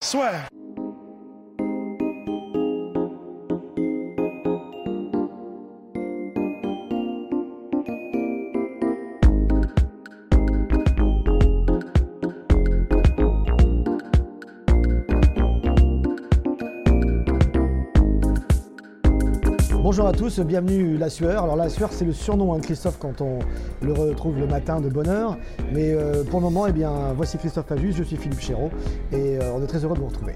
Swear. Bonjour à tous, bienvenue La Sueur. Alors La Sueur c'est le surnom hein, de Christophe quand on le retrouve le matin de bonne heure. Mais euh, pour le moment, eh bien, voici Christophe Ajus, je suis Philippe Chéreau et euh, on est très heureux de vous retrouver.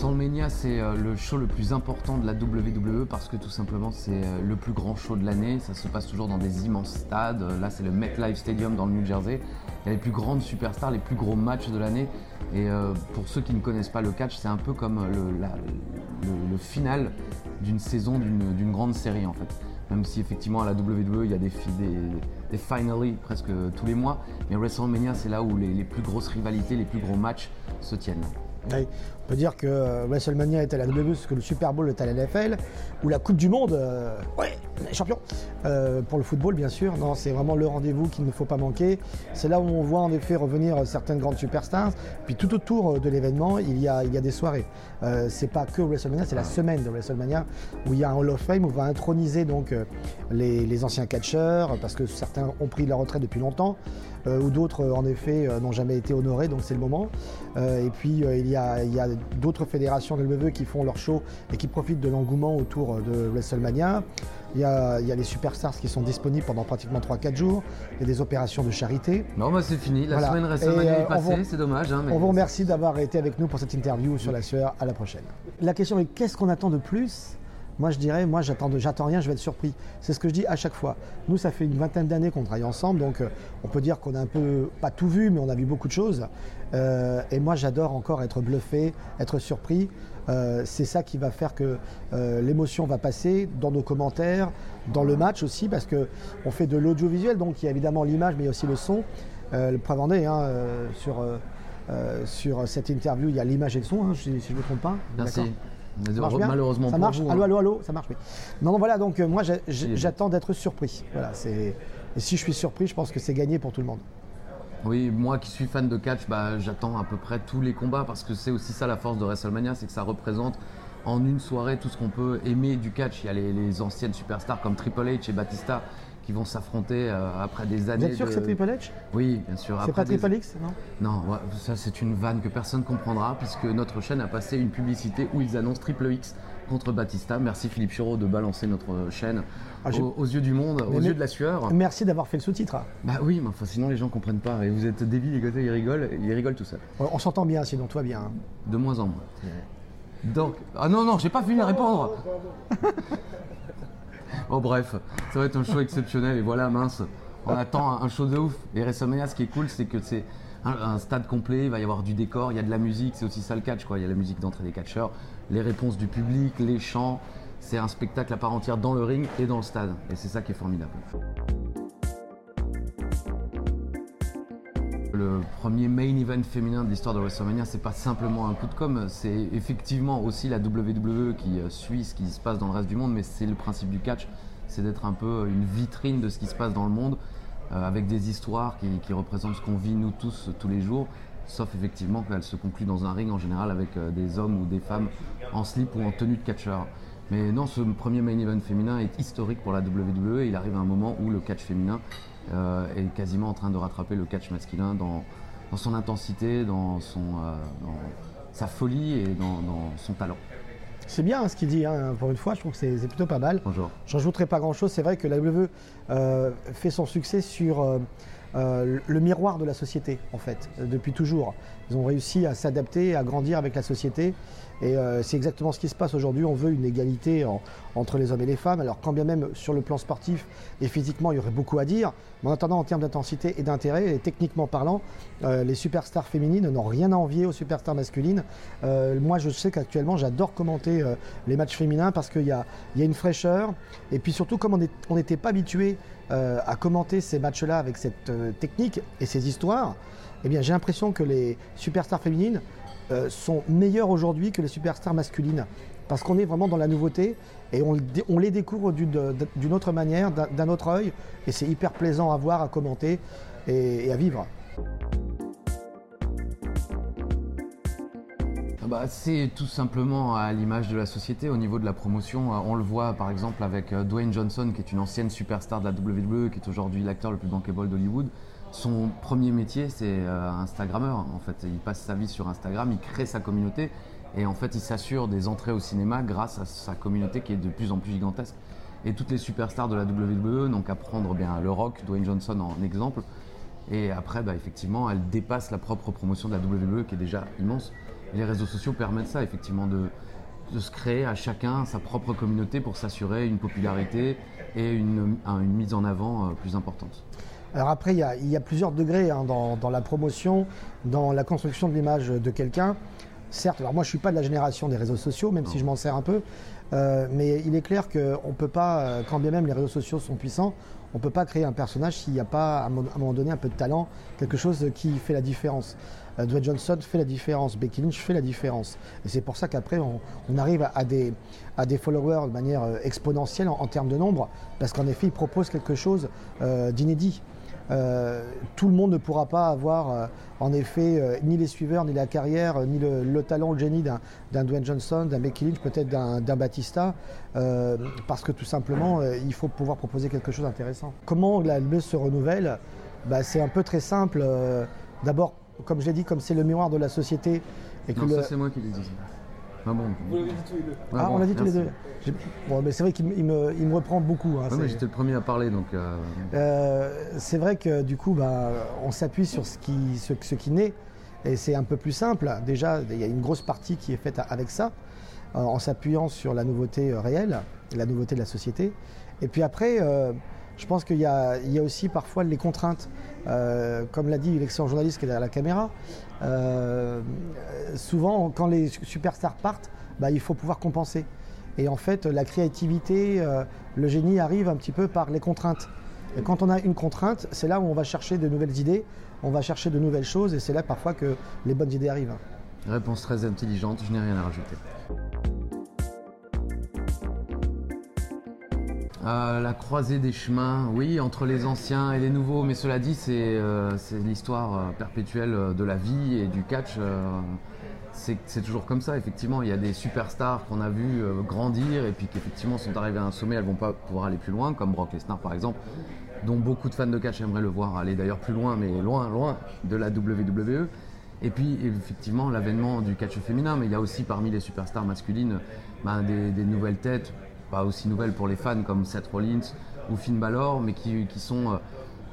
WrestleMania, c'est euh, le show le plus important de la WWE parce que tout simplement c'est euh, le plus grand show de l'année. Ça se passe toujours dans des immenses stades. Euh, Là, c'est le MetLife Stadium dans le New Jersey. Il y a les plus grandes superstars, les plus gros matchs de l'année. Et pour ceux qui ne connaissent pas le catch, c'est un peu comme le, final d'une saison d'une grande série en fait. Même si effectivement à la WWE il y a des, des, finally presque tous les mois, mais WrestleMania c'est là où les, plus grosses rivalités, les plus gros matchs se tiennent. On peut dire que euh, WrestleMania est à la WWE, ce que le Super Bowl est à la NFL, ou la Coupe du Monde, euh, ouais, on est champion. Euh, pour le football, bien sûr, non, c'est vraiment le rendez-vous qu'il ne faut pas manquer. C'est là où on voit en effet revenir certaines grandes superstars. Puis tout autour euh, de l'événement, il y a, il y a des soirées. Euh, c'est pas que WrestleMania, c'est la semaine de WrestleMania où il y a un Hall of Fame où on va introniser donc euh, les, les anciens catcheurs, parce que certains ont pris leur retraite depuis longtemps, euh, ou d'autres euh, en effet euh, n'ont jamais été honorés, donc c'est le moment. Euh, et puis euh, il y a, il y a d'autres fédérations de WWE qui font leur show et qui profitent de l'engouement autour euh, de WrestleMania. Il y, a, il y a les superstars qui sont disponibles pendant pratiquement 3-4 jours. Il y a des opérations de charité. Non, bah c'est fini. La Voilà. semaine WrestleMania euh, est passée, c'est dommage. hein, mais On vous remercie d'avoir été avec nous pour cette interview sur la sueur. À la prochaine. La question est qu'est-ce qu'on attend de plus Moi, je dirais, moi, j'attends, rien, je vais être surpris. C'est ce que je dis à chaque fois. Nous, ça fait une vingtaine d'années qu'on travaille ensemble, donc euh, on peut dire qu'on a un peu, pas tout vu, mais on a vu beaucoup de choses. Euh, et moi, j'adore encore être bluffé, être surpris. Euh, c'est ça qui va faire que l'émotion va passer dans nos commentaires, dans le match aussi, parce que on fait de l'audiovisuel, donc il y a évidemment l'image, mais il y a aussi le son. Le preuve en est, hein, sur, sur cette interview, il y a l'image et le son, hein, si, si je ne me trompe pas. Merci. D'accord ça marche bien Malheureusement ça pour marche vous, Allô, hein. allô, allô, ça marche, oui. Non, non, voilà, donc euh, moi j'attends d'être surpris. Voilà, c'est... Et si je suis surpris, je pense que c'est gagné pour tout le monde. Oui, moi qui suis fan de catch, bah, j'attends à peu près tous les combats parce que c'est aussi ça la force de WrestleMania, c'est que ça représente en une soirée tout ce qu'on peut aimer du catch. Il y a les, les anciennes superstars comme Triple H et Batista qui vont s'affronter euh, après des Vous années. êtes sûr de- que c'est Triple H? Oui, bien sûr. C'est après pas des- Triple X, non? Non, ouais, ça c'est une vanne que personne comprendra puisque notre chaîne a passé une publicité où ils annoncent Triple X contre Batista. Merci Philippe Chiro de balancer notre chaîne Ah, aux, aux yeux du monde, aux mais- yeux de la sueur. Merci d'avoir fait le sous-titre. Bah oui, mais enfin, sinon les gens comprennent pas. Et vous êtes débiles, les côtés, ils rigolent, ils rigolent tout seuls. On on s'entend bien, sinon toi bien. hein. De moins en moins. Donc, ah non, non, j'ai pas fini à répondre. Bon, bref, ça va être un show exceptionnel et voilà, mince. On attend un show de ouf. Et WrestleMania, ce qui est cool, c'est que c'est un, un stade complet, il va y avoir du décor, il y a de la musique, c'est aussi ça le catch, quoi. Il y a la musique d'entrée des catcheurs, les réponses du public, les chants. C'est un spectacle à part entière dans le ring et dans le stade. Et c'est ça qui est formidable. Le premier main event féminin de l'histoire de WrestleMania, c'est pas simplement un coup de com', c'est effectivement aussi la WWE qui euh, suit ce qui se passe dans le reste du monde, mais c'est le principe du catch, c'est d'être un peu une vitrine de ce qui se passe dans le monde, euh, avec des histoires qui, représentent ce qu'on vit nous tous tous les jours, sauf effectivement qu'elles se concluent dans un ring en général avec euh, des hommes ou des femmes en slip ou en tenue de catcheur. Mais non, ce premier main event féminin est historique pour la WWE il arrive à un moment où le catch féminin est quasiment en train de rattraper le catch masculin dans, dans son intensité, dans, son, euh, dans sa folie et dans, dans son talent. C'est bien hein, ce qu'il dit, hein, pour une fois, je trouve que c'est plutôt pas mal. Bonjour. J'en ajouterai pas grand chose. C'est vrai que la WWE euh, fait son succès sur euh, euh, le miroir de la société, en fait, euh, depuis toujours. Ils ont réussi à s'adapter, à grandir avec la société. Et euh, c'est exactement ce qui se passe aujourd'hui. On veut une égalité entre les hommes et les femmes. Alors, quand bien même sur le plan sportif et physiquement, il y aurait beaucoup à dire. Mais en attendant, en termes d'intensité et d'intérêt, et techniquement parlant, les superstars féminines n'ont rien à envier aux superstars masculines. moi, je sais qu'actuellement, j'adore commenter les matchs féminins parce qu'il y, a, une fraîcheur. Et puis surtout, comme on n'était pas habitué euh, à commenter ces matchs-là avec cette euh, technique et ces histoires, eh bien, j'ai l'impression que les superstars féminines euh, sont meilleures aujourd'hui que les superstars masculines. Parce qu'on est vraiment dans la nouveauté et on, les découvre d'une autre manière, d'un autre œil. Et c'est hyper plaisant à voir, à commenter et à vivre. bah, C'est tout simplement à l'image de la société au niveau de la promotion. Euh, on le voit par exemple avec euh, Dwayne Johnson, qui est une ancienne superstar de la WWE, qui est aujourd'hui l'acteur le plus bankable d'Hollywood. Son premier métier, c'est euh, Instagrammeur. En fait, il passe sa vie sur Instagram, il crée sa communauté et en fait, il s'assure des entrées au cinéma grâce à sa communauté qui est de plus en plus gigantesque. Et toutes les superstars de la WWE n'ont qu'à prendre bien le Rock, Dwayne Johnson en exemple. Et après, bah, effectivement, elle dépasse la propre promotion de la WWE qui est déjà immense les réseaux sociaux permettent ça, effectivement, de, se créer à chacun sa propre communauté pour s'assurer une popularité et une, mise en avant euh, plus importante. Alors après, il y a, plusieurs degrés hein, dans, la promotion, dans la construction de l'image de quelqu'un. Certes, alors moi je ne suis pas de la génération des réseaux sociaux, même si je m'en sers un peu, euh, mais il est clair qu'on ne peut pas, euh, quand bien même les réseaux sociaux sont puissants, on ne peut pas créer un personnage s'il n'y a pas à un moment donné un peu de talent, quelque chose qui fait la différence. Euh, Dwayne Johnson fait la différence, Becky Lynch fait la différence. Et c'est pour ça qu'après, on, arrive à des, à des followers de manière exponentielle en, termes de nombre, parce qu'en effet, ils proposent quelque chose euh, d'inédit. Tout le monde ne pourra pas avoir, en effet, ni les suiveurs, ni la carrière, ni le, talent, le génie d'un Dwayne Johnson, d'un Becky Lynch, peut-être d'un Batista, parce que tout simplement, il faut pouvoir proposer quelque chose d'intéressant. Comment la LB se renouvelle? Bah, C'est un peu très simple. D'abord, comme je l'ai dit, comme c'est le miroir de la société. Et que non, ça c'est moi qui l'ai dit. Ah bon. Vous l'avez dit tous les deux. Ah, on l'a dit tous les deux. Bon, mais c'est vrai qu'il me, il me, reprend beaucoup. Hein, mais j'étais le premier à parler, donc. Euh... Euh, c'est vrai que du coup, bah, on s'appuie sur ce qui, ce, ce qui naît, et c'est un peu plus simple. Déjà, il y a une grosse partie qui est faite avec ça, euh, en s'appuyant sur la nouveauté euh, réelle, la nouveauté de la société. Et puis après, je pense qu'il y, a aussi parfois les contraintes. Euh, comme l'a dit l'excellent journaliste qui est derrière la caméra, euh, souvent quand les superstars partent, bah, il faut pouvoir compenser. Et en fait, la créativité, euh, le génie arrive un petit peu par les contraintes. Et quand on a une contrainte, c'est là où on va chercher de nouvelles idées, on va chercher de nouvelles choses, et c'est là parfois que les bonnes idées arrivent. Réponse très intelligente, je n'ai rien à rajouter. Euh, la croisée des chemins, oui, entre les anciens et les nouveaux, mais cela dit, c'est euh, l'histoire euh, perpétuelle de la vie et du catch. c'est toujours comme ça, effectivement. Il y a des superstars qu'on a vu grandir et puis qui, effectivement, sont arrivées à un sommet, elles vont pas pouvoir aller plus loin, comme Brock Lesnar, par exemple, dont beaucoup de fans de catch aimeraient le voir aller d'ailleurs plus loin, mais loin, loin de la WWE. Et puis, effectivement, l'avènement du catch féminin, mais il y a aussi parmi les superstars masculines ben, des nouvelles têtes pas aussi nouvelles pour les fans comme Seth Rollins ou Finn Balor, mais qui, sont euh,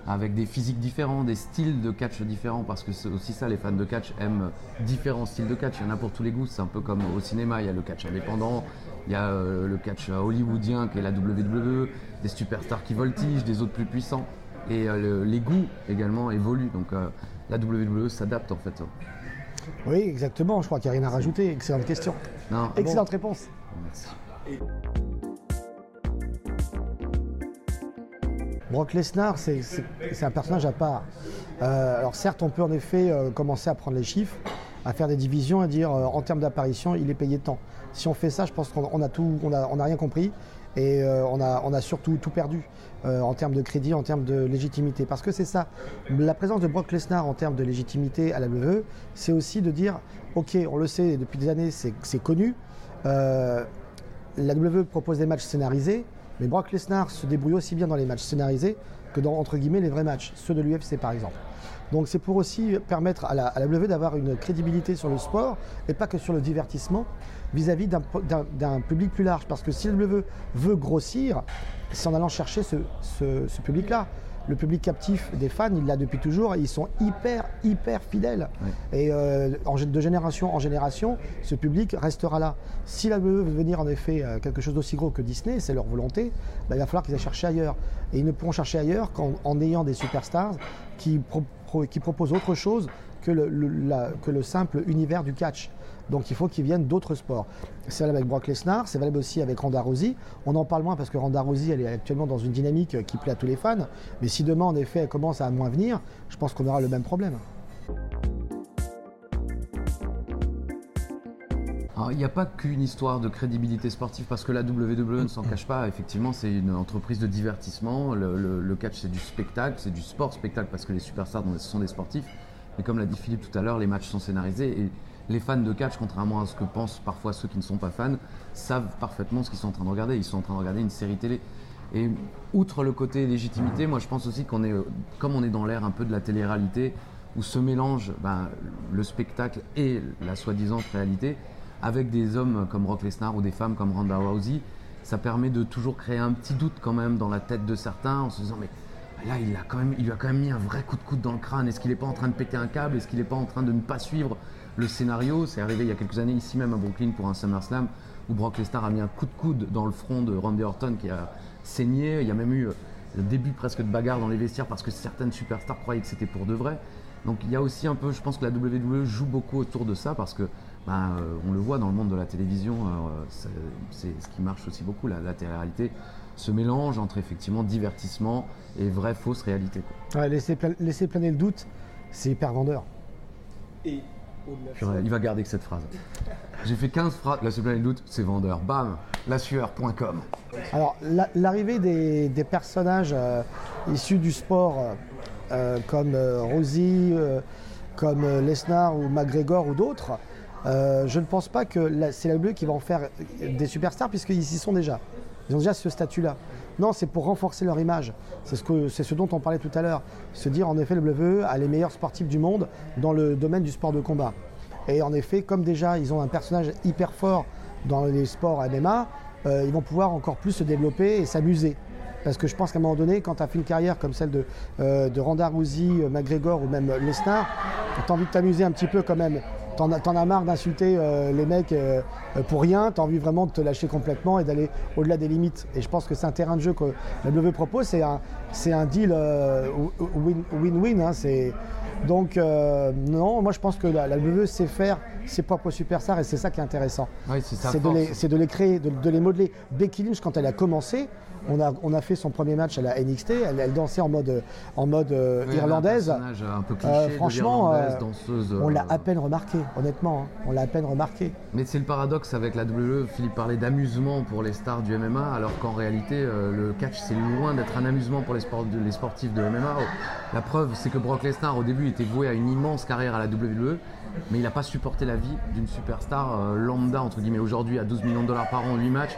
avec des physiques différents, des styles de catch différents, parce que c'est aussi ça, les fans de catch aiment différents styles de catch. Il y en a pour tous les goûts, c'est un peu comme au cinéma, il y a le catch indépendant, il y a euh, le catch hollywoodien qui est la WWE, des superstars qui voltigent, des autres plus puissants. Et euh, les goûts également évoluent, donc la WWE s'adapte en fait. Oui, exactement, je crois qu'il n'y a rien à rajouter. Excellente question. Non. Excellente réponse. Merci. Brock Lesnar, c'est un personnage à part. Euh, alors certes, on peut en effet euh, commencer à prendre les chiffres, à faire des divisions et dire euh, en termes d'apparition, il est payé tant. Si on fait ça, je pense qu'on a on a, rien compris et on, a, on a surtout tout perdu en termes de crédit, en termes de légitimité. Parce que c'est ça, la présence de Brock Lesnar en termes de légitimité à la WWE, c'est aussi de dire, ok, on le sait depuis des années, c'est connu. la WWE propose des matchs scénarisés, mais Brock Lesnar se débrouille aussi bien dans les matchs scénarisés que dans, les vrais matchs, ceux de l'UFC par exemple. Donc c'est pour aussi permettre à la, à WWE d'avoir une crédibilité sur le sport et pas que sur le divertissement vis-à-vis d'un public plus large. Parce que si la WWE veut grossir, c'est en allant chercher ce, public-là. Le public captif des fans, il l'a depuis toujours et ils sont hyper, hyper fidèles. Et euh, de génération en génération, ce public restera là. Si la veut venir en effet quelque chose d'aussi gros que Disney, c'est leur volonté, bah, il va falloir qu'ils aillent chercher ailleurs. Et ils ne pourront chercher ailleurs qu'en ayant des superstars qui, qui proposent autre chose que que le simple univers du catch. Donc il faut qu'ils viennent d'autres sports. C'est valable avec Brock Lesnar, c'est valable aussi avec Ronda Rousey. On en parle moins parce que Ronda Rousey, elle est actuellement dans une dynamique qui plaît à tous les fans. Mais si demain, en effet, elle commence à moins venir, je pense qu'on aura le même problème. il n'y a pas qu'une histoire de crédibilité sportive parce que la WWE ne s'en cache pas. Effectivement, c'est une entreprise de divertissement. Le, catch, c'est du spectacle, c'est du sport spectacle parce que les superstars sont des sportifs. Mais comme l'a dit Philippe tout à l'heure, les matchs sont scénarisés. Et les fans de catch, contrairement à ce que pensent parfois ceux qui ne sont pas fans, savent parfaitement ce qu'ils sont en train de regarder. Ils sont en train de regarder une série télé. Et outre le côté légitimité, moi je pense aussi qu'on est, comme on est dans l'ère un peu de la télé-réalité, où se mélange ben, le spectacle et la soi-disant réalité, avec des hommes comme Rock Lesnar ou des femmes comme Ronda Rousey, ça permet de toujours créer un petit doute quand même dans la tête de certains en se disant mais là il, a il a quand même mis un vrai coup de coude dans le crâne, est-ce qu'il n'est pas en train de péter un câble, est-ce qu'il n'est pas en train de ne pas suivre le scénario. C'est arrivé il y a quelques années ici même à Brooklyn pour un SummerSlam où Brock Lesnar a mis un coup de coude dans le front de Randy Orton qui a saigné. Il y a même eu le début presque de bagarre dans les vestiaires parce que certaines superstars croyaient que c'était pour de vrai. Donc il y a aussi un peu, je pense que la WWE joue beaucoup autour de ça parce que ben, euh, on le voit dans le monde de la télévision, euh, c'est ce qui marche aussi beaucoup, la, la télé-réalité ce mélange entre effectivement divertissement et vraie fausse réalité. laisser, planer le doute, c'est hyper vendeur. Et il va garder que cette phrase. J'ai fait 15 phrases, là c'est plein de doute, c'est vendeur. Bam, lassueur.com. Alors, l'arrivée des, personnages euh, issus du sport, euh, euh, comme Rosie, comme Lesnar ou McGregor ou d'autres, je ne pense pas que c'est la bleue qui va en faire des superstars, puisqu'ils y sont déjà. Ils ont déjà ce statut-là. Non, c'est pour renforcer leur image. C'est ce, dont on parlait tout à l'heure. Se dire, en effet, le WWE a les meilleurs sportifs du monde dans le domaine du sport de combat. Et en effet, comme déjà ils ont un personnage hyper fort dans les sports MMA, euh, ils vont pouvoir encore plus se développer et s'amuser. Parce que je pense qu'à un moment donné, quand tu as fait une carrière comme celle de, euh, de Rousey, euh, McGregor ou même Lesnar, tu as envie de t'amuser un petit peu quand même t'en as, marre d'insulter euh, les mecs euh, euh, pour rien, t'as envie vraiment de te lâcher complètement et d'aller au-delà des limites. Et je pense que c'est un terrain de jeu que la WWE propose, c'est un, un deal win-win. Hein, donc non, moi je pense que la, la sait faire ses propres superstars et c'est ça qui est intéressant. c'est de, les créer, de, de les modeler. Becky Lynch, quand elle a commencé, on a, on a fait son premier match à la NXT, elle, dansait en mode, en mode euh, irlandaise. Un, peu cliché euh, franchement, euh, on l'a à peine remarqué, honnêtement, hein. on l'a à peine remarqué. Mais c'est le paradoxe avec la WWE, Philippe parlait d'amusement pour les stars du MMA, alors qu'en réalité, le catch, c'est loin d'être un amusement pour les, les sportifs de MMA. La preuve, c'est que Brock Lesnar, au début, était voué à une immense carrière à la WWE, mais il n'a pas supporté la vie d'une superstar lambda, entre guillemets, aujourd'hui à 12 millions de dollars par an, 8 matchs.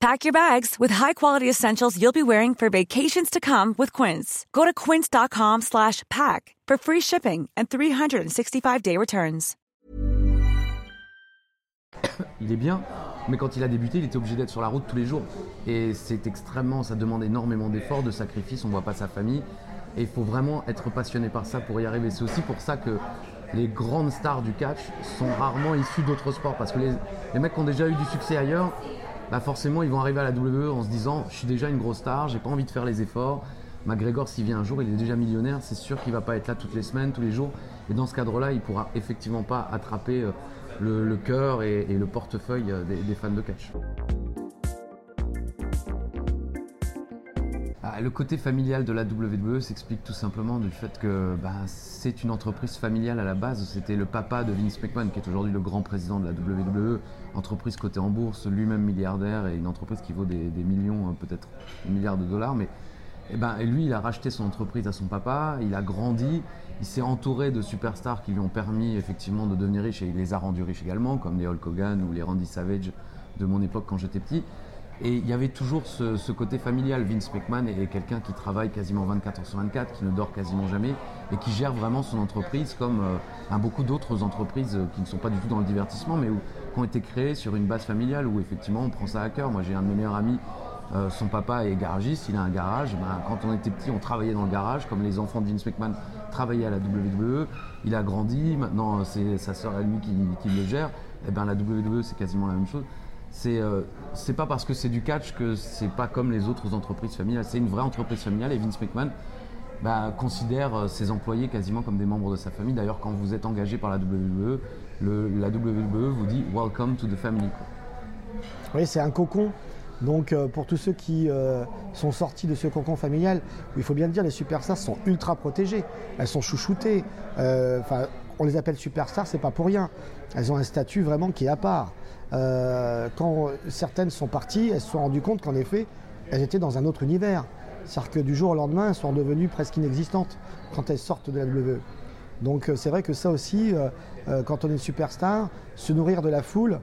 Pack your bags with high-quality essentials you'll be wearing for vacations to come with Quince. Go to quince.com slash pack for free shipping and 365-day returns. Il est bien, mais quand il a débuté, il était obligé d'être sur la route tous les jours. Et c'est extrêmement, ça demande énormément d'efforts, de sacrifices, on voit pas sa famille. Et il faut vraiment être passionné par ça pour y arriver. C'est aussi pour ça que les grandes stars du catch sont rarement issus d'autres sports. Parce que les, les mecs ont déjà eu du succès ailleurs bah forcément ils vont arriver à la WWE en se disant je suis déjà une grosse star, j'ai pas envie de faire les efforts. McGregor s'il vient un jour, il est déjà millionnaire, c'est sûr qu'il va pas être là toutes les semaines, tous les jours. Et dans ce cadre-là, il pourra effectivement pas attraper euh, le, cœur et, le portefeuille euh, des fans de catch. Le côté familial de la WWE s'explique tout simplement du fait que bah, c'est une entreprise familiale à la base. C'était le papa de Vince McMahon, qui est aujourd'hui le grand président de la WWE, entreprise cotée en bourse, lui-même milliardaire et une entreprise qui vaut des, millions, hein, peut-être des milliards de dollars. Mais Et ben, et lui, il a racheté son entreprise à son papa, il a grandi, il s'est entouré de superstars qui lui ont permis effectivement de devenir riche et il les a rendus riches également, comme les Hulk Hogan ou les Randy Savage de mon époque quand j'étais petit. Et il y avait toujours ce, côté familial. Vince McMahon est quelqu'un qui travaille quasiment 24 heures sur 24, qui ne dort quasiment jamais et qui gère vraiment son entreprise comme euh, beaucoup d'autres entreprises euh, qui ne sont pas du tout dans le divertissement, mais qui ont été créées sur une base familiale où effectivement on prend ça à cœur. Moi j'ai un de mes meilleurs amis, euh, son papa est garagiste, il a un garage. Ben, quand on était petit, on travaillait dans le garage, comme les enfants de Vince McMahon travaillaient à la WWE. Il a grandi, maintenant c'est sa sœur et lui qui, le gère. Et eh ben la WWE c'est quasiment la même chose c'est euh, c'est pas parce que c'est du catch que c'est pas comme les autres entreprises familiales. C'est une vraie entreprise familiale et Vince McMahon bah, considère euh, ses employés quasiment comme des membres de sa famille. D'ailleurs, quand vous êtes engagé par la WWE, la WWE vous dit Welcome to the family. Oui, c'est un cocon. Donc euh, pour tous ceux qui sont sortis de ce cocon familial, il faut bien le dire, les superstars sont ultra protégées. Elles sont chouchoutées. On les appelle superstars, c'est pas pour rien. Elles ont un statut vraiment qui est à part. Euh, quand certaines sont parties, elles se sont rendues compte qu'en effet, elles étaient dans un autre univers. C'est-à-dire que du jour au lendemain, elles sont devenues presque inexistantes quand elles sortent de la WWE. Donc euh, c'est vrai que ça aussi, euh, quand on est superstar, se nourrir de la foule,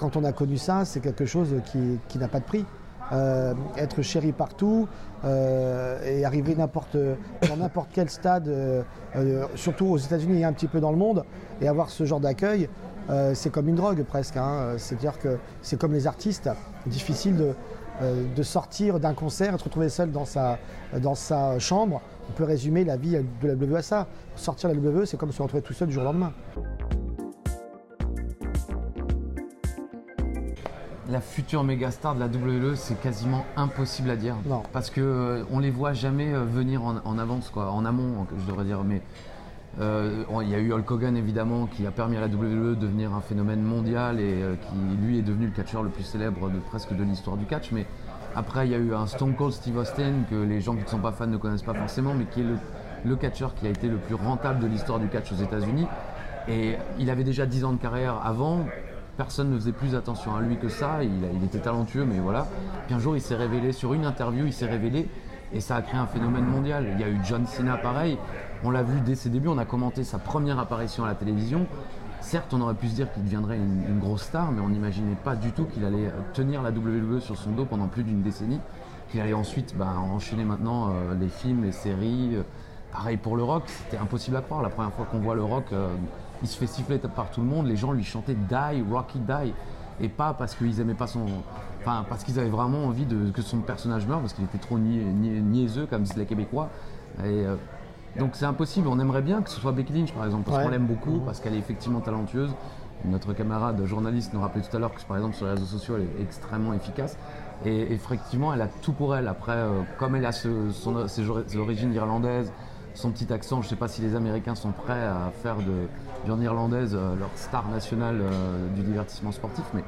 quand on a connu ça, c'est quelque chose qui, n'a pas de prix. Être chéri partout et arriver n'importe, dans n'importe quel stade, surtout aux États-Unis et un petit peu dans le monde, et avoir ce genre d'accueil, euh, c'est comme une drogue presque. Hein. C'est-à-dire que c'est comme les artistes, difficile de, euh, sortir d'un concert et se retrouver seul dans sa, dans sa chambre. On peut résumer la vie de la WWE à ça. Sortir de la WWE, c'est comme se retrouver tout seul du jour au lendemain. La future méga star de la WWE, c'est quasiment impossible à dire. Parce qu'on euh, on les voit jamais venir en, en, avance, quoi, en amont, je devrais dire. Mais euh, il y a eu Hulk Hogan évidemment qui a permis à la WWE de devenir un phénomène mondial et euh, qui lui est devenu le catcheur le plus célèbre de presque de l'histoire du catch. Mais après il y a eu un Stone Cold Steve Austin que les gens qui ne sont pas fans ne connaissent pas forcément, mais qui est le, le catcheur qui a été le plus rentable de l'histoire du catch aux États-Unis. Et il avait déjà 10 ans de carrière avant. Personne ne faisait plus attention à lui que ça. Il, était talentueux, mais voilà. Puis un jour, il s'est révélé sur une interview, il s'est révélé et ça a créé un phénomène mondial. Il y a eu John Cena pareil, on l'a vu dès ses débuts, on a commenté sa première apparition à la télévision. Certes, on aurait pu se dire qu'il deviendrait une, grosse star, mais on n'imaginait pas du tout qu'il allait tenir la WWE sur son dos pendant plus d'une décennie, qu'il allait ensuite bah, enchaîner maintenant euh, les films, les séries. Euh, pareil pour le rock, c'était impossible à croire. La première fois qu'on voit le rock, euh, il se fait siffler par tout le monde, les gens lui chantaient Die, Rocky Die, et pas parce qu'ils aimaient pas son, enfin parce qu'ils avaient vraiment envie de, que son personnage meure, parce qu'il était trop niaiseux comme disent les Québécois. Et, donc c'est impossible. On aimerait bien que ce soit Becky Lynch par exemple, parce qu'on l'aime beaucoup, parce qu'elle est effectivement talentueuse. Notre camarade journaliste nous rappelait tout à l'heure que par exemple sur les réseaux sociaux elle est extrêmement efficace. Et effectivement elle a tout pour elle. Après, euh, comme elle a ses, origines irlandaises, son petit accent, je ne sais pas si les Américains sont prêts à faire de viande irlandaise euh, leur star nationale euh, du divertissement sportif, mais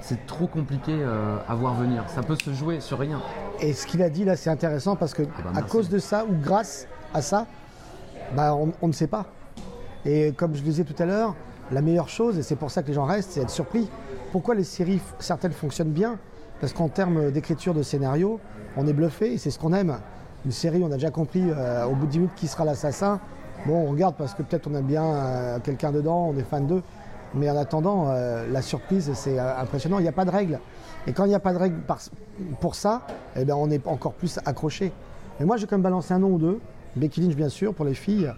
c'est trop compliqué à voir venir. Ça peut se jouer sur rien. Et ce qu'il a dit là, c'est intéressant parce que eh ben, à cause de ça ou grâce à ça, bah, on, ne sait pas. Et comme je le disais tout à l'heure, la meilleure chose, et c'est pour ça que les gens restent, c'est être surpris. Pourquoi les séries, certaines fonctionnent bien? Parce qu'en termes d'écriture de scénario, on est bluffé et c'est ce qu'on aime. Une série, on a déjà compris euh, au bout de 10 minutes qui sera l'assassin. Bon, on regarde parce que peut-être on aime bien euh, quelqu'un dedans, on est fan d'eux. Mais en attendant, euh, la surprise, c'est impressionnant. Il n'y a pas de règles. Et quand il n'y a pas de règles pour ça, eh bien, on est encore plus accroché. Mais moi, j'ai quand même balancé un nom ou deux. Becky Lynch, bien sûr, pour les filles.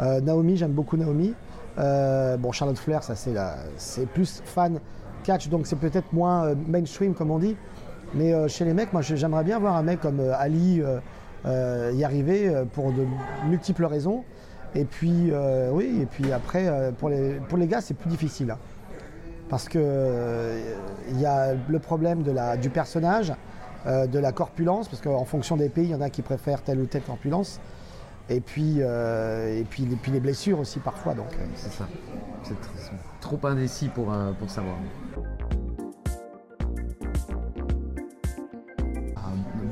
Naomi, j'aime beaucoup Naomi. Bon, Charlotte Flair, ça c'est plus fan catch, donc c'est peut-être moins mainstream comme on dit. Mais chez les mecs, moi j'aimerais bien voir un mec comme Ali y arriver pour de multiples raisons. Et puis, oui, et puis après, pour, les, gars, c'est plus difficile. Hein. parce qu'il il y a le problème du personnage, de la corpulence, parce qu'en fonction des pays, il y en a qui préfèrent telle ou telle corpulence. Et puis, euh, les blessures aussi parfois. Euh, c'est ça. C'est trop indécis euh, pour savoir.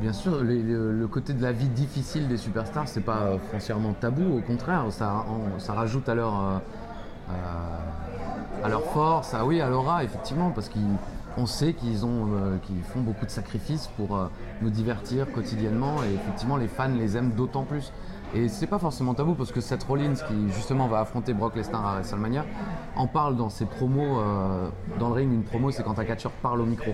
Bien sûr, le, côté de la vie difficile des superstars, c'est pas foncièrement tabou, au contraire, ça, rajoute alors à leur force, ah oui, à l'aura, effectivement, parce qu'on sait qu'ils ont, euh, qu'ils font beaucoup de sacrifices pour euh, nous divertir quotidiennement, et effectivement, les fans les aiment d'autant plus. Et c'est pas forcément tabou parce que Seth Rollins, qui justement va affronter Brock Lesnar à WrestleMania, en parle dans ses promos, euh, dans le ring. Une promo, c'est quand un catcheur parle au micro.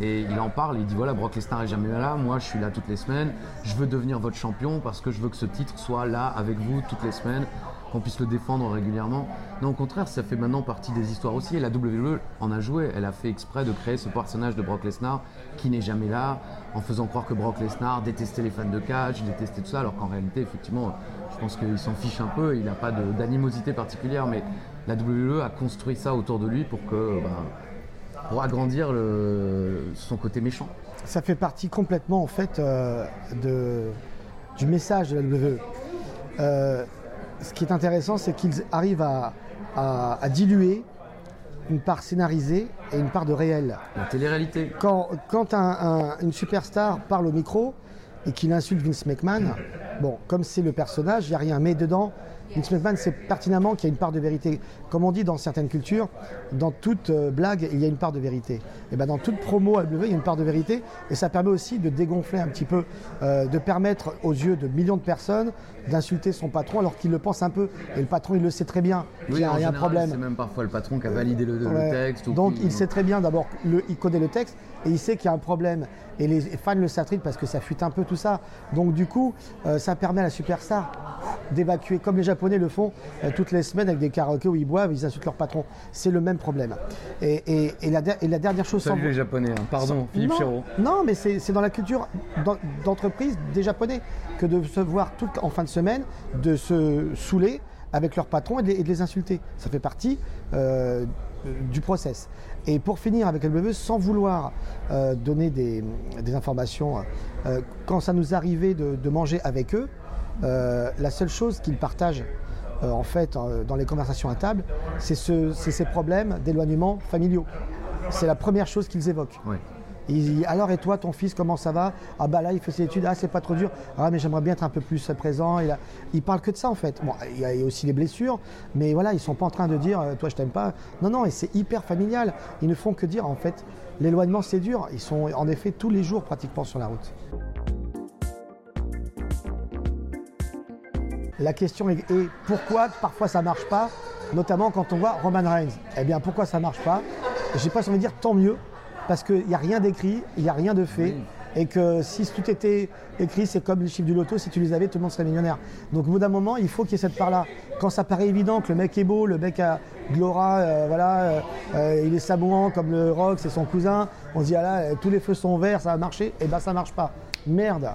Et il en parle, il dit voilà, Brock Lesnar est jamais là, moi je suis là toutes les semaines, je veux devenir votre champion parce que je veux que ce titre soit là avec vous toutes les semaines, qu'on puisse le défendre régulièrement. Non, au contraire, ça fait maintenant partie des histoires aussi. Et la WWE en a joué, elle a fait exprès de créer ce personnage de Brock Lesnar qui n'est jamais là, en faisant croire que Brock Lesnar détestait les fans de catch, détestait tout ça, alors qu'en réalité, effectivement, je pense qu'il s'en fiche un peu, il n'a pas d'animosité particulière, mais la WWE a construit ça autour de lui pour que. bah, pour agrandir le- son côté méchant. Ça fait partie complètement en fait euh, de, du message de la WWE. Euh, ce qui est intéressant, c'est qu'ils arrivent à, à- à diluer une part scénarisée et une part de réel. La télé-réalité. Quand, quand un- un- une superstar parle au micro et qu'il insulte Vince McMahon, bon, comme c'est le personnage, il n'y a rien. Mais dedans, Vince McMahon sait pertinemment qu'il y a une part de vérité. Comme on dit dans certaines cultures, dans toute euh, blague, il y a une part de vérité. Et ben dans toute promo à WWE, il y a une part de vérité. Et ça permet aussi de dégonfler un petit peu, euh, de permettre aux yeux de millions de personnes d'insulter son patron alors qu'il le pense un peu. Et le patron, il le sait très bien qu'il y a, en il y a un général, problème. C'est même parfois le patron qui a validé le, le Ouais. texte. ou Donc il sait très bien d'abord, il connaît le texte et il sait qu'il y a un problème. Et les fans le s'attritent parce que ça fuite un peu tout ça. Donc du coup, euh, ça permet à la superstar d'évacuer, comme les Japonais le font euh, toutes les semaines avec des karaokés où ils boivent, ils insultent leur patron. C'est le même problème. Et, et- et la, der- et la dernière chose... Salut sans- les Japonais, hein. pardon, Philippe non. Non, mais c'est dans la culture d'en- d'entreprise des Japonais que de se voir tout, en fin de semaine, de se saouler avec leur patron et de les, et de les insulter. Ça fait partie euh, du process. Et pour finir avec LBV, sans vouloir euh, donner des, des informations, euh, quand ça nous arrivait de, de manger avec eux, la seule chose qu'ils partagent euh, en fait euh, dans les conversations à table, c'est ce- ces problèmes d'éloignement familiaux. C'est la première chose qu'ils évoquent. Alors et toi, ton fils, comment ça va? Ah bah là, il fait ses études, ah c'est pas trop dur, ah mais j'aimerais bien être un peu plus présent. Il, a- il parle que de ça en fait. Bon, il y a aussi les blessures, mais voilà, ils sont pas en train de dire, euh, toi je t'aime pas. Non, non, et c'est hyper familial. Ils ne font que dire en fait, l'éloignement c'est dur. Ils sont en effet tous les jours pratiquement sur la route. La question est, est pourquoi parfois ça marche pas, notamment quand on voit Roman Reigns. Eh bien pourquoi ça marche pas? J'ai pas envie de dire tant mieux, parce qu'il n'y a rien d'écrit, il n'y a rien de fait. Et que si tout était écrit, c'est comme les chiffres du loto, si tu les avais, tout le monde serait millionnaire. Donc au bout d'un moment, il faut qu'il y ait cette part-là. Quand ça paraît évident que le mec est beau, le mec a Glora, euh, voilà, euh, euh, il est sabouant comme le rock, c'est son cousin, on se dit ah là, tous les feux sont verts, ça va marcher, et ben ça marche pas. Merde.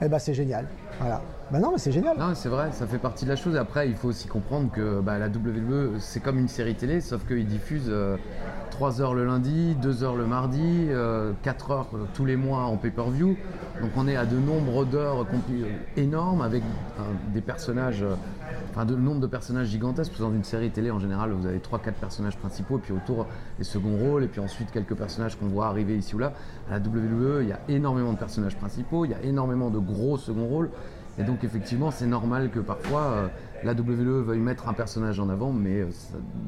Et ben c'est génial. Voilà. Ben non, mais c'est génial. Non, c'est vrai, ça fait partie de la chose. Après, il faut aussi comprendre que bah, la WWE, c'est comme une série télé, sauf qu'ils diffusent euh, 3 heures le lundi, 2 heures le mardi, euh, 4 heures euh, tous les mois en pay-per-view. Donc on est à de nombres d'heures énormes avec euh, des personnages, euh, enfin de nombre de personnages gigantesques. Dans une série télé, en général, vous avez 3-4 personnages principaux, et puis autour les seconds rôles, et puis ensuite quelques personnages qu'on voit arriver ici ou là. À la WWE, il y a énormément de personnages principaux, il y a énormément de gros seconds rôles. Et donc effectivement, c'est normal que parfois euh, la WWE veuille mettre un personnage en avant, mais euh,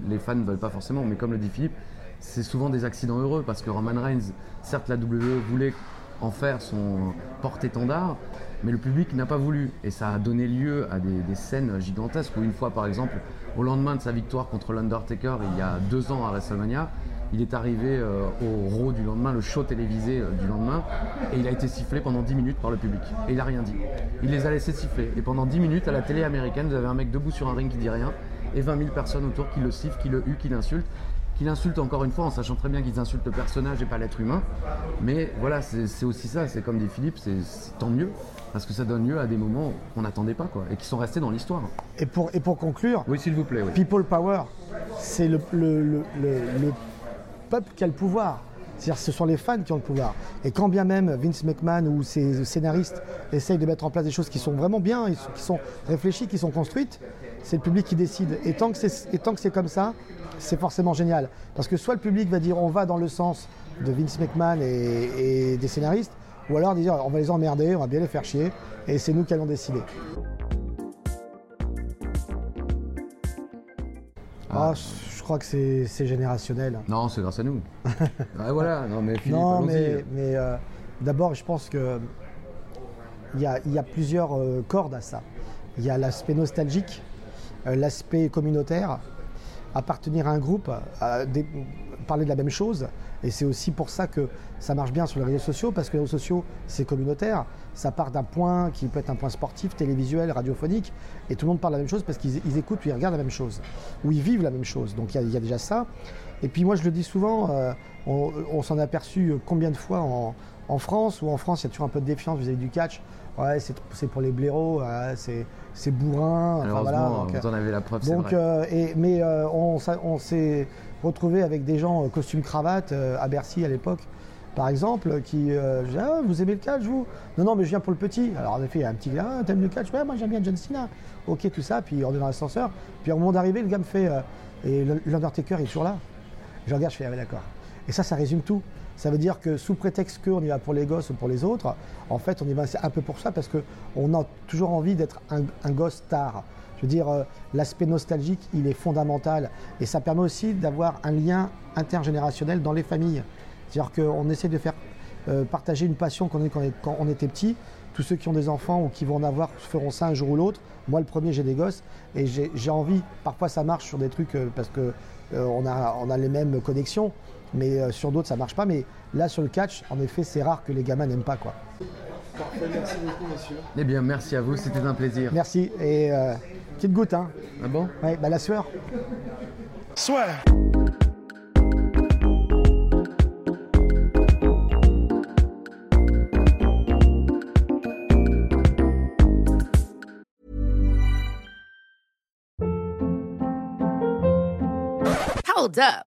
les fans ne veulent pas forcément. Mais comme le dit Philippe, c'est souvent des accidents heureux parce que Roman Reigns, certes la WWE voulait en faire son porte-étendard, mais le public n'a pas voulu. Et ça a donné lieu à des, des scènes gigantesques où une fois par exemple, au lendemain de sa victoire contre l'Undertaker il y a deux ans à WrestleMania, il est arrivé euh, au Raw du lendemain, le show télévisé euh, du lendemain, et il a été sifflé pendant 10 minutes par le public. Et il n'a rien dit. Il les a laissés siffler. Et pendant 10 minutes, à la télé américaine, vous avez un mec debout sur un ring qui dit rien, et 20 000 personnes autour qui le sifflent, qui le huent, qui l'insultent. Qui l'insultent encore une fois en sachant très bien qu'ils insultent le personnage et pas l'être humain. Mais voilà, c'est aussi ça, c'est comme dit Philippe, c'est tant mieux, parce que ça donne lieu à des moments qu'on n'attendait pas, quoi, et qui sont restés dans l'histoire. Et pour, et pour conclure, Oui, s'il vous plaît, oui. People Power, c'est le, le- le- le- le peuple qui a le pouvoir. C'est-à-dire ce sont les fans qui ont le pouvoir. Et quand bien même Vince McMahon ou ses scénaristes essayent de mettre en place des choses qui sont vraiment bien, qui sont réfléchies, qui sont construites, c'est le public qui décide. Et tant que c'est et tant que c'est comme ça, c'est forcément génial. Parce que soit le public va dire on va dans le sens de Vince McMahon et, et des scénaristes, ou alors dire on va les emmerder, on va bien les faire chier, et c'est nous qui allons décider. Ah, je crois que c'est générationnel. Non, c'est grâce à nous. voilà, non mais Philippe, non, mais, mais, euh, d'abord, je pense que il y a, il y a plusieurs euh, cordes à ça. Il y a l'aspect nostalgique, euh, l'aspect communautaire, appartenir à un groupe, à des- parler de la même chose. Et c'est aussi pour ça que ça marche bien sur les réseaux sociaux, parce que les réseaux sociaux, c'est communautaire. Ça part d'un point qui peut être un point sportif, télévisuel, radiophonique, et tout le monde parle la même chose parce qu'ils ils écoutent ou ils regardent la même chose, ou ils vivent la même chose. Donc il y a- déjà ça. Et puis moi, je le dis souvent, euh, on, s'en est aperçu combien de fois en, en France, où en France, il y a toujours un peu de défiance vis-à-vis du catch. Ouais, c'est pour les blaireaux, ouais, c'est bourrin. enfin, voilà, donc, vous en avez la preuve, donc, vrai. euh, et, mais euh, on, s'est retrouvé avec des gens euh, costume cravate euh, à Bercy à l'époque, par exemple, qui euh, je dis, ah, vous aimez le catch vous? Non non mais je viens pour le petit. Alors en effet il y a un petit gars, ah, t'aimes le catch? Ouais moi j'aime bien John Cena. Ok tout ça, puis on est dans l'ascenseur, puis au moment d'arriver le gars me fait euh, et l'Undertaker est toujours là. Je regarde, je fais ah ouais d'accord. Et ça ça résume tout. Ça veut dire que sous prétexte qu'on y va pour les gosses ou pour les autres, en fait on y va un peu pour ça parce qu'on a toujours envie d'être un, gosse star. Je veux dire, euh, l'aspect nostalgique, il est fondamental. Et ça permet aussi d'avoir un lien intergénérationnel dans les familles. C'est-à-dire qu'on essaie de faire euh, partager une passion qu'on quand, quand on était petit. Tous ceux qui ont des enfants ou qui vont en avoir feront ça un jour ou l'autre. Moi, le premier, j'ai des gosses. Et j'ai envie, parfois ça marche sur des trucs euh, parce que euh, on, a, on a les mêmes connexions. Mais euh, sur d'autres, ça marche pas. Mais là, sur le catch, en effet, c'est rare que les gamins n'aiment pas. Quoi. Merci beaucoup, monsieur. Eh bien, merci à vous, c'était un plaisir. Merci. Et euh, petite goutte, hein. Ah bon? Ouais, bah, la sueur. Soit. Hold up.